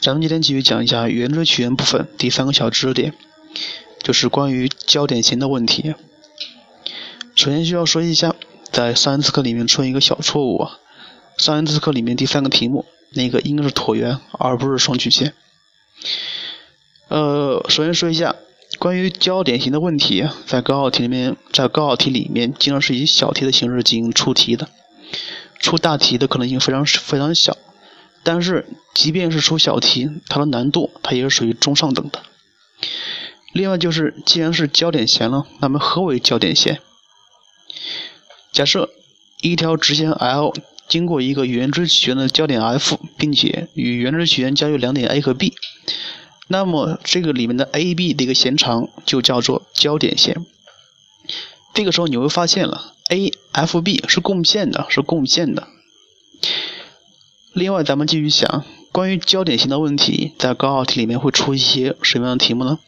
咱们今天继续讲一下圆锥曲线部分第三个小知识点，就是关于焦点型的问题。首先需要说一下，在上一次课里面出现一个小错误啊，上一次课里面第三个题目那个应该是椭圆而不是双曲线。呃，首先说一下关于焦点型的问题，在高考题里面，在高考题里面经常是以小题的形式进行出题的，出大题的可能性非常非常小。但是，即便是出小题，它的难度它也是属于中上等的。另外就是，既然是焦点线了，那么何为焦点线？假设一条直线 L 经过一个圆锥曲线的焦点 F，并且与圆锥曲线交于两点 A 和 B，那么这个里面的 AB 的一个弦长就叫做焦点线。这个时候你会发现了，AFB 是共线的，是共线的。另外，咱们继续想关于焦点型的问题，在高考题里面会出一些什么样的题目呢？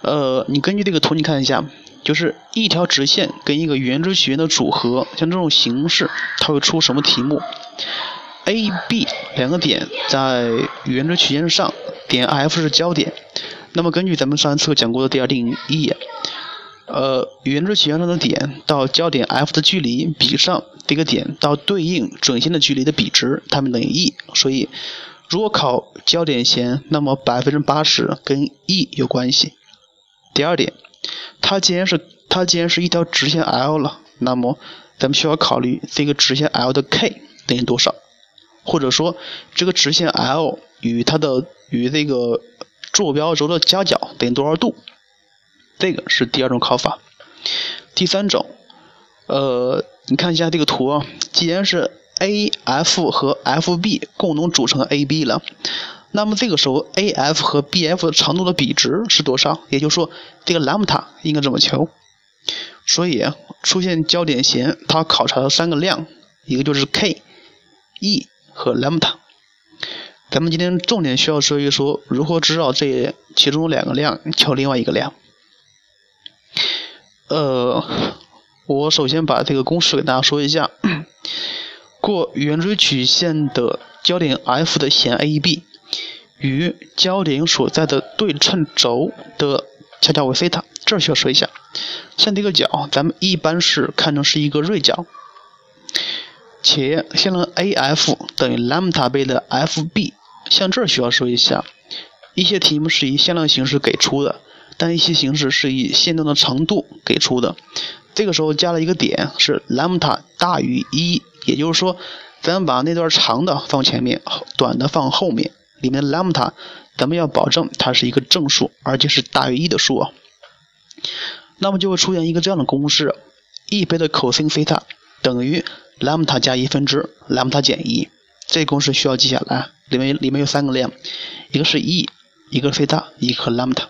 呃，你根据这个图，你看一下，就是一条直线跟一个圆锥曲线的组合，像这种形式，它会出什么题目？A、B 两个点在圆锥曲线上，点 F 是焦点。那么根据咱们上一次讲过的第二定义。呃，圆锥曲线上的点到焦点 F 的距离比上这个点到对应准线的距离的比值，它们等于 e。所以，如果考焦点弦，那么百分之八十跟 e 有关系。第二点，它既然是它既然是一条直线 L 了，那么咱们需要考虑这个直线 L 的 k 等于多少，或者说这个直线 L 与它的与这个坐标轴的夹角等于多少度。这个是第二种考法，第三种，呃，你看一下这个图啊，既然是 A F 和 F B 共同组成 A B 了，那么这个时候 A F 和 B F 长度的比值是多少？也就是说，这个兰姆塔应该怎么求？所以出现焦点弦，它考察的三个量，一个就是 K、E 和兰姆塔。咱们今天重点需要说一说，如何知道这其中两个量求另外一个量。呃，我首先把这个公式给大家说一下。过圆锥曲线的交点 F 的弦 AB 与交点所在的对称轴的夹角为西塔，这需要说一下。像这个角，咱们一般是看成是一个锐角，且向量 AF 等于 lambda 倍的 FB。像这需要说一下，一些题目是以向量形式给出的。单一些形式是以线段的长度给出的，这个时候加了一个点是 lambda 大于一，也就是说，咱们把那段长的放前面，短的放后面，里面的 lambda 咱们要保证它是一个正数，而且是大于一的数啊。那么就会出现一个这样的公式：e 倍的 cos 西塔等于 lambda 加一分之 lambda 减一。这公式需要记下来，里面里面有三个量，一个是 e，一个是西塔，一个 lambda。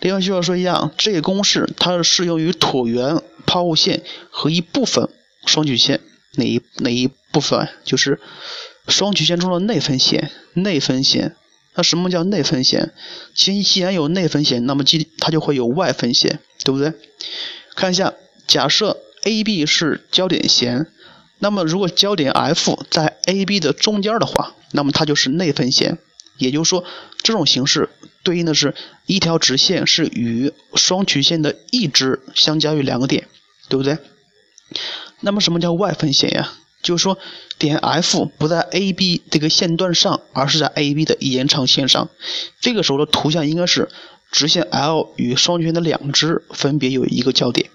另外需要说一下，这个公式它是适用于椭圆、抛物线和一部分双曲线哪一哪一部分？就是双曲线中的内分线。内分线，那什么叫内分线？其既然有内分线，那么即它就会有外分线，对不对？看一下，假设 AB 是焦点弦，那么如果焦点 F 在 AB 的中间的话，那么它就是内分线。也就是说，这种形式对应的是一条直线是与双曲线的一支相交于两个点，对不对？那么什么叫外分线呀？就是说点 F 不在 AB 这个线段上，而是在 AB 的延长线上。这个时候的图像应该是直线 L 与双曲线的两支分别有一个交点，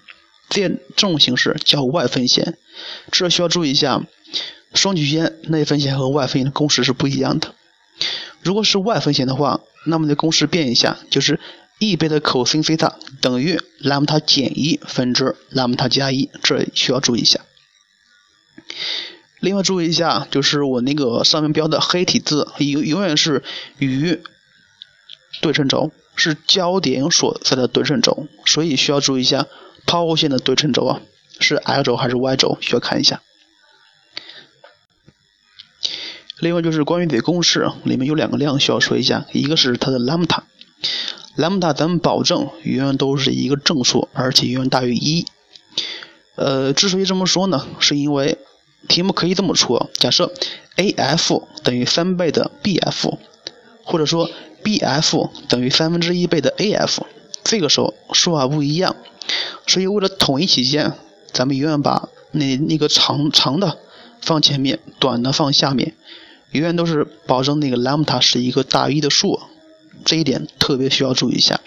这这种形式叫外分线。这需要注意一下，双曲线内分线和外分线的公式是不一样的。如果是外分线的话，那么的公式变一下，就是 e 倍的 cos 西塔等于兰姆达减一分之兰姆达加一，这需要注意一下。另外注意一下，就是我那个上面标的黑体字，永永远是与对称轴，是焦点所在的对称轴，所以需要注意一下抛物线的对称轴啊，是 x 轴还是 y 轴，需要看一下。另外就是关于这公式里面有两个量需要说一下，一个是它的 lambda，lambda 咱们保证永远都是一个正数，而且永远大于一。呃，之所以这么说呢，是因为题目可以这么出：假设 AF 等于三倍的 BF，或者说 BF 等于三分之一倍的 AF，这个时候说法不一样。所以为了统一起见，咱们永远把那那个长长的放前面，短的放下面，永远都是保证那个 lambda 是一个大于一的数，这一点特别需要注意一下。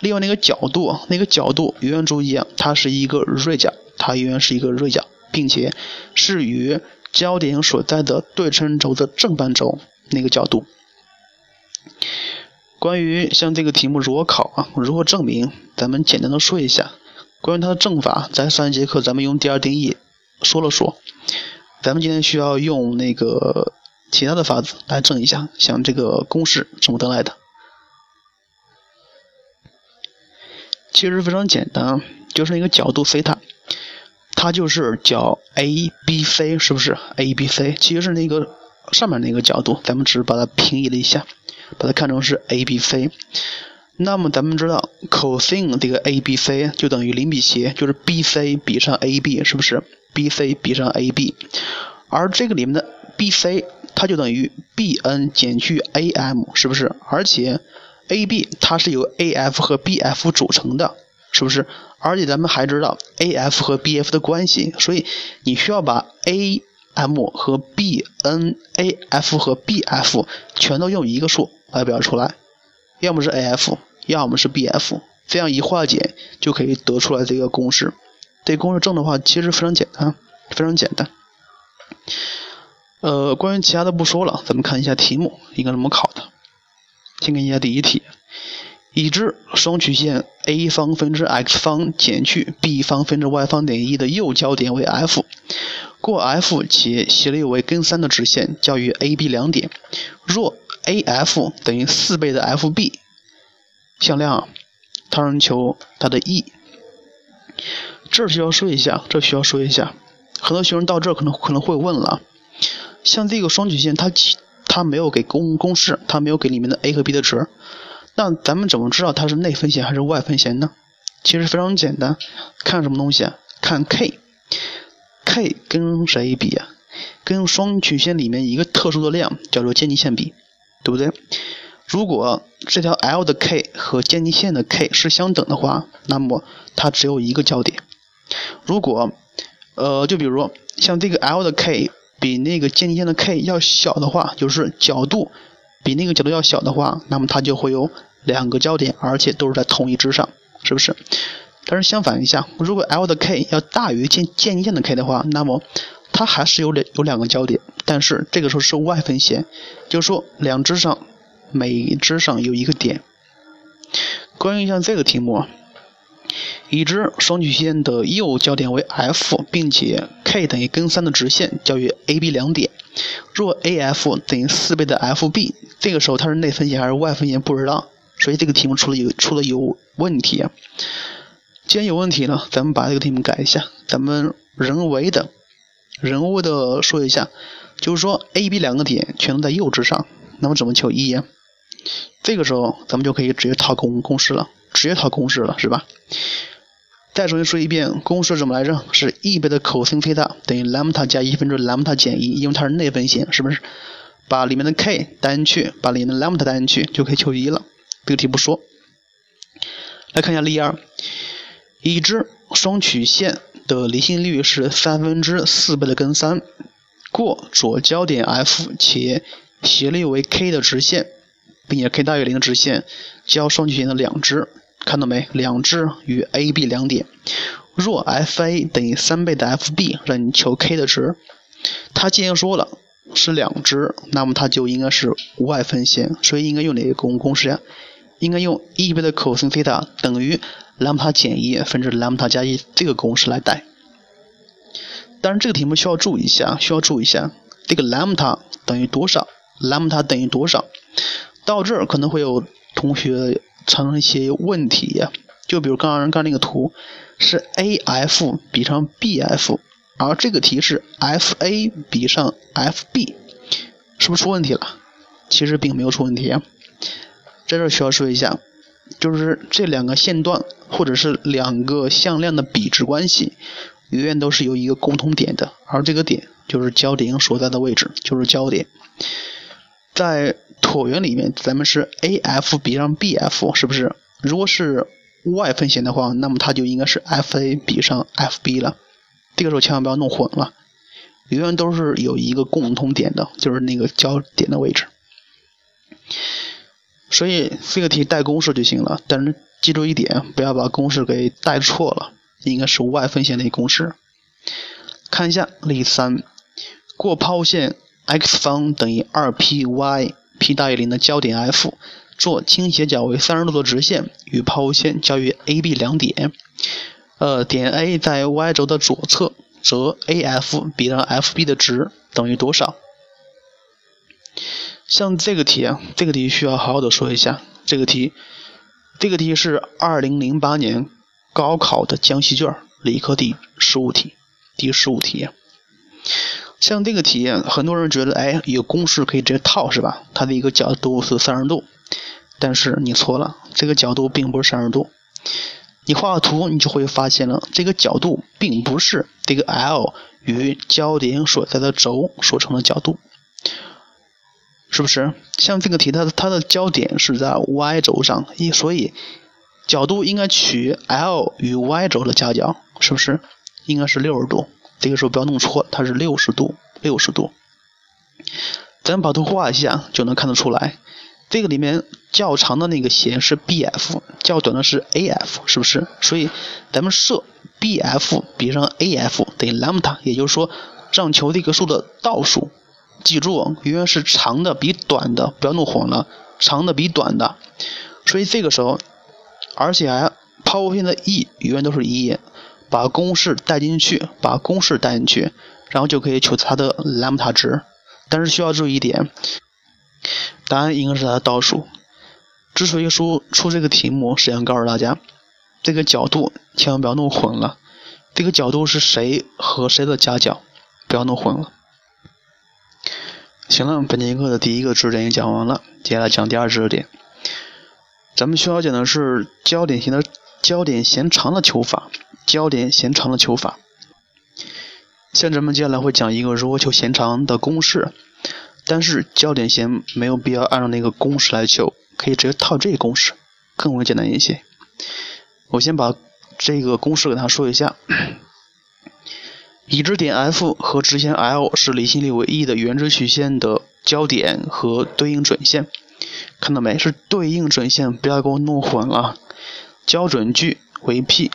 另外那个角度，那个角度永远注意啊，它是一个锐角，它永远是一个锐角，并且是与焦点所在的对称轴的正半轴那个角度。关于像这个题目如何考啊，如何证明，咱们简单的说一下。关于它的证法，在上一节课咱们用第二定义说了说。咱们今天需要用那个其他的法子来证一下，像这个公式怎么得来的。其实非常简单，就是一个角度西塔，它就是角 ABC，是不是？ABC 其实是那个上面那个角度，咱们只是把它平移了一下，把它看成是 ABC。那么咱们知道 cosine 这个 ABC 就等于零比斜，就是 BC 比上 AB，是不是？BC 比上 AB，而这个里面的 BC 它就等于 BN 减去 AM，是不是？而且 AB 它是由 AF 和 BF 组成的，是不是？而且咱们还知道 AF 和 BF 的关系，所以你需要把 AM 和 BN，AF 和 BF 全都用一个数来表示出来，要么是 AF，要么是 BF，这样一化简就可以得出来这个公式。这公式证的话其实非常简单，非常简单。呃，关于其他的不说了，咱们看一下题目应该怎么考的。先看一下第一题，已知双曲线 a 方分之 x 方减去 b 方分之 y 方等于一的右交点为 F，过 F 且斜率为根三的直线交于 A、B 两点。若 AF 等于四倍的 FB，向量，它让求它的 E。这需要说一下，这需要说一下，很多学生到这儿可能可能会问了，像这个双曲线它。它没有给公公式，它没有给里面的 a 和 b 的值，那咱们怎么知道它是内分弦还是外分弦呢？其实非常简单，看什么东西啊？看 k，k 跟谁比啊？跟双曲线里面一个特殊的量叫做渐近线比，对不对？如果这条 l 的 k 和渐近线的 k 是相等的话，那么它只有一个交点。如果，呃，就比如像这个 l 的 k。比那个渐近线的 k 要小的话，就是角度比那个角度要小的话，那么它就会有两个焦点，而且都是在同一支上，是不是？但是相反一下，如果 l 的 k 要大于渐渐近线的 k 的话，那么它还是有两有两个焦点，但是这个时候是外分线，就是说两支上每支上有一个点。关于像这个题目啊。已知双曲线的右交点为 F，并且 k 等于根三的直线交于 A、B 两点。若 AF 等于四倍的 FB，这个时候它是内分线还是外分线不知道，所以这个题目出了有出了有问题。啊既然有问题呢，咱们把这个题目改一下，咱们人为的、人为的说一下，就是说 A、B 两个点全都在右支上，那么怎么求 E 呀？这个时候咱们就可以直接套公公式了，直接套公式了，是吧？再重新说一遍，公式怎么来着？是 e 倍的 cos 西塔等于 lambda 加一分之 lambda 减一，因为它是内分弦，是不是？把里面的 k 单去，把里面的 lambda 单去，就可以求一了。这个题不说。来看一下例二，已知双曲线的离心率是三分之四倍的根三，过左交点 F 且斜率为 k 的直线，并且 k 大于零的直线交双曲线的两支。看到没？两支与 A、B 两点，若 FA 等于三倍的 FB，让你求 k 的值。它既然说了是两支，那么它就应该是外分线，所以应该用哪个公公式呀？应该用 e 倍的 cos 西塔等于 lambda 减一分之 lambda 加一这个公式来代。但是这个题目需要注意一下，需要注意一下，这个 lambda 等于多少？lambda 等于多少？到这儿可能会有同学。产生一些问题呀，就比如刚刚刚那个图是 A F 比上 B F，而这个题是 F A 比上 F B，是不是出问题了？其实并没有出问题啊，在这需要说一下，就是这两个线段或者是两个向量的比值关系，永远都是有一个共同点的，而这个点就是焦点所在的位置，就是焦点。在椭圆里面，咱们是 AF 比上 BF，是不是？如果是 y 分线的话，那么它就应该是 FA 比上 FB 了。这个时候千万不要弄混了，永远都是有一个共同点的，就是那个焦点的位置。所以这个题带公式就行了，但是记住一点，不要把公式给带错了，应该是 y 分线的公式。看一下例三，过抛物线 x 方等于二 p y p 大于零的焦点 F。做倾斜角为三十度的直线，与抛物线交于 A、B 两点。呃，点 A 在 y 轴的左侧，则 AF 比上 FB 的值等于多少？像这个题啊，这个题需要好好的说一下。这个题，这个题是二零零八年高考的江西卷理科第十五题，第十五题。像这个题，很多人觉得，哎，有公式可以直接套，是吧？它的一个角度是三十度。但是你错了，这个角度并不是三十度。你画个图，你就会发现了，这个角度并不是这个 L 与焦点所在的轴所成的角度，是不是？像这个题，它的它的焦点是在 Y 轴上，所以角度应该取 L 与 Y 轴的夹角，是不是？应该是六十度。这个时候不要弄错，它是六十度，六十度。咱把图画一下，就能看得出来。这个里面较长的那个弦是 BF，较短的是 AF，是不是？所以咱们设 BF 比上 AF 等于 lambda，也就是说，让求这个数的倒数。记住，永远是长的比短的，不要弄混了，长的比短的。所以这个时候，而且还抛物线的 E 永远都是一，把公式带进去，把公式带进去，然后就可以求它的兰姆塔值。但是需要注意一点。答案应该是它的倒数。之所以说出这个题目，是想告诉大家，这个角度千万不要弄混了。这个角度是谁和谁的夹角，不要弄混了。行了，本节课的第一个知识点也讲完了，接下来讲第二知识点。咱们需要讲的是焦点型的焦点弦长的求法，焦点弦长的求法。像咱们接下来会讲一个如何求弦长的公式。但是焦点弦没有必要按照那个公式来求，可以直接套这个公式，更为简单一些。我先把这个公式给他说一下：已知点 F 和直线 L 是离心率为 e 的圆锥曲线的交点和对应准线。看到没？是对应准线，不要给我弄混了。交准距为 P。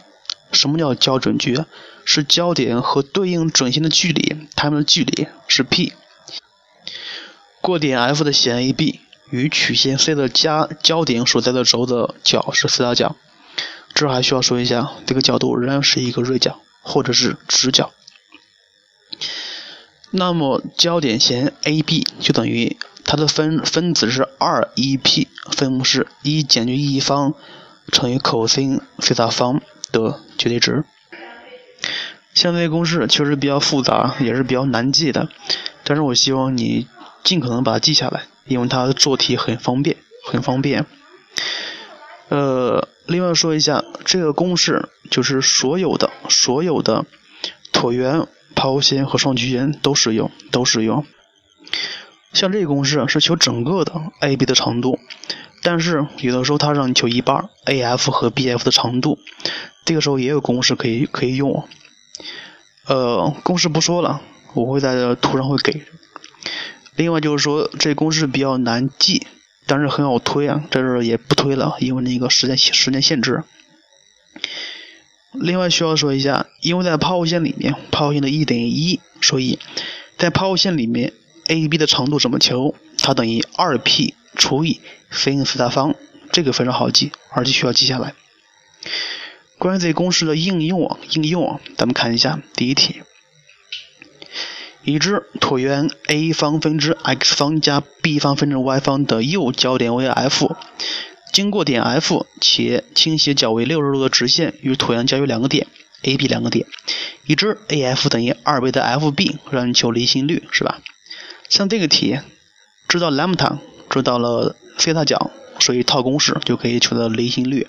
什么叫交准距？是焦点和对应准线的距离，它们的距离是 P。过点 F 的弦 AB 与曲线 C 的加焦点所在的轴的角是四大角。这还需要说一下，这个角度仍然是一个锐角或者是直角。那么焦点弦 AB 就等于它的分分子是二 EP，分母是一减去 e 方乘以 cos 西塔方的绝对值。相对公式确实比较复杂，也是比较难记的，但是我希望你。尽可能把它记下来，因为它做题很方便，很方便。呃，另外说一下，这个公式就是所有的所有的椭圆、抛物线和双曲线都适用，都适用。像这个公式是求整个的 AB 的长度，但是有的时候它让你求一半 AF 和 BF 的长度，这个时候也有公式可以可以用。呃，公式不说了，我会在这图上会给。另外就是说，这公式比较难记，但是很好推啊，这是也不推了，因为那个时间时间限制。另外需要说一下，因为在抛物线里面，抛物线的 e 等于一，所以在抛物线里面，AB 的长度怎么求？它等于二 P 除以 sin 西塔方，这个非常好记，而且需要记下来。关于这公式的应用啊，应用啊咱们看一下第一题。已知椭圆 A 方分之 x 方加 b 方分之 y 方的右焦点为 F，经过点 F 且倾斜角为六十度的直线与椭圆交于两个点 A、B 两个点。已知 AF 等于二倍的 FB，让你求离心率是吧？像这个题，知道 lambda，知道了西塔角，所以套公式就可以求得离心率。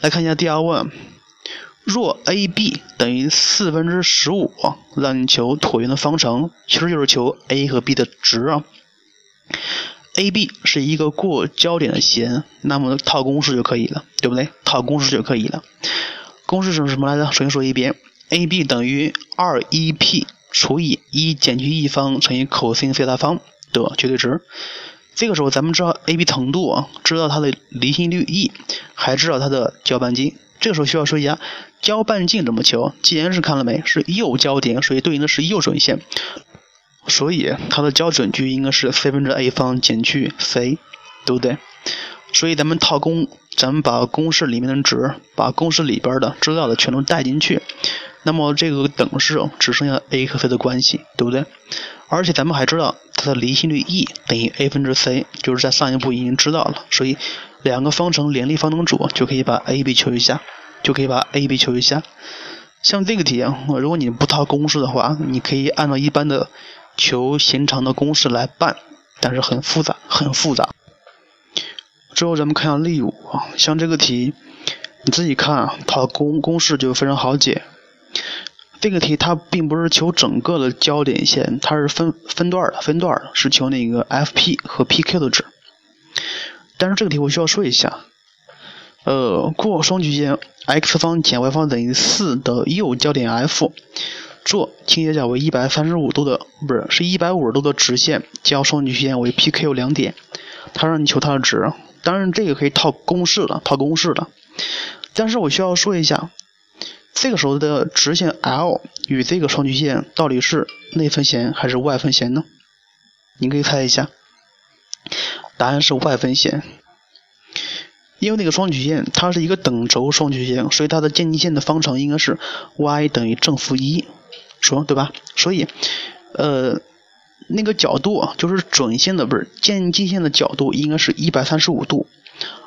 来看一下第二问。若 AB 等于四分之十五，让你求椭圆的方程，其实就是求 A 和 B 的值啊。AB 是一个过焦点的弦，那么套公式就可以了，对不对？套公式就可以了。公式是什么来着？首先说一遍，AB 等于二 e p 除以一减去一方乘以 cos 西塔方的绝对值。这个时候咱们知道 AB 长度啊，知道它的离心率 E，还知道它的交半径。这个时候需要说一下交半径怎么求？既然是看了没，是右交点，所以对应的是右准线。所以它的交准距应该是 c 分之 a 方减去 c，对不对？所以咱们套公，咱们把公式里面的值，把公式里边的知道的全都带进去，那么这个等式只剩下 a 和 c 的关系，对不对？而且咱们还知道它的离心率 E 等于 a 分之 c，就是在上一步已经知道了，所以两个方程联立方程组就可以把 a、b 求一下，就可以把 a、b 求一下。像这个题，如果你不套公式的话，你可以按照一般的。求弦长的公式来办，但是很复杂，很复杂。之后咱们看下例五啊，像这个题，你自己看啊，它公公式就非常好解。这个题它并不是求整个的交点线，它是分分段的，分段是求那个 F_p 和 P_q 的值。但是这个题我需要说一下，呃，过双曲线 x 方减 y 方等于四的右交点 F。做倾斜角为一百三十五度的，不是，是一百五十度的直线，交双曲线为 PQ 两点，它让你求它的值，当然这个可以套公式了，套公式了。但是我需要说一下，这个时候的直线 L 与这个双曲线到底是内分弦还是外分弦呢？你可以猜一下，答案是外分弦，因为那个双曲线它是一个等轴双曲线，所以它的渐近线的方程应该是 y 等于正负一。说对吧？所以，呃，那个角度啊，就是准线的不是渐近线的角度，应该是一百三十五度，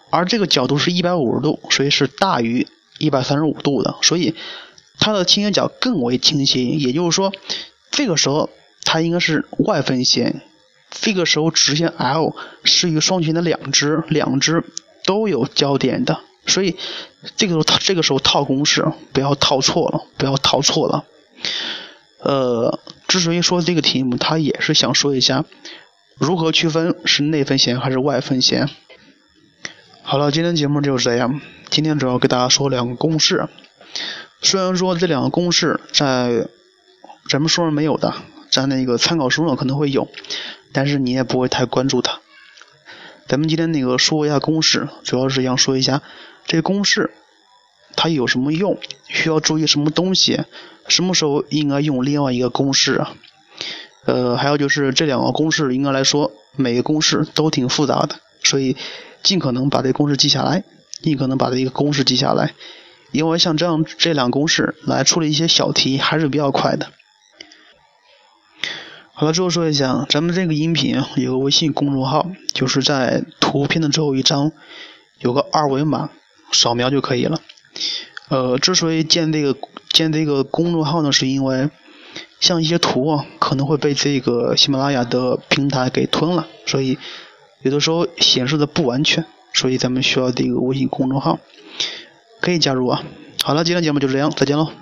而这个角度是一百五十度，所以是大于一百三十五度的，所以它的倾斜角更为倾斜。也就是说，这个时候它应该是外分线。这个时候直线 L 是与双曲线的两支，两支都有交点的，所以这个时候套这个时候套公式，不要套错了，不要套错了。呃，之所以说这个题目，他也是想说一下如何区分是内分弦还是外分弦。好了，今天节目就是这样。今天主要给大家说两个公式，虽然说这两个公式在咱们书上没有的，在那个参考书上可能会有，但是你也不会太关注它。咱们今天那个说一下公式，主要是想说一下这公式。它有什么用？需要注意什么东西？什么时候应该用另外一个公式啊？呃，还有就是这两个公式应该来说，每个公式都挺复杂的，所以尽可能把这公式记下来，尽可能把这一个公式记下来，因为像这样这两公式来处理一些小题还是比较快的。好了，最后说一下，咱们这个音频有个微信公众号，就是在图片的最后一张有个二维码，扫描就可以了。呃，之所以建这个建这个公众号呢，是因为像一些图啊，可能会被这个喜马拉雅的平台给吞了，所以有的时候显示的不完全，所以咱们需要这个微信公众号，可以加入啊。好了，今天节目就这样，再见喽。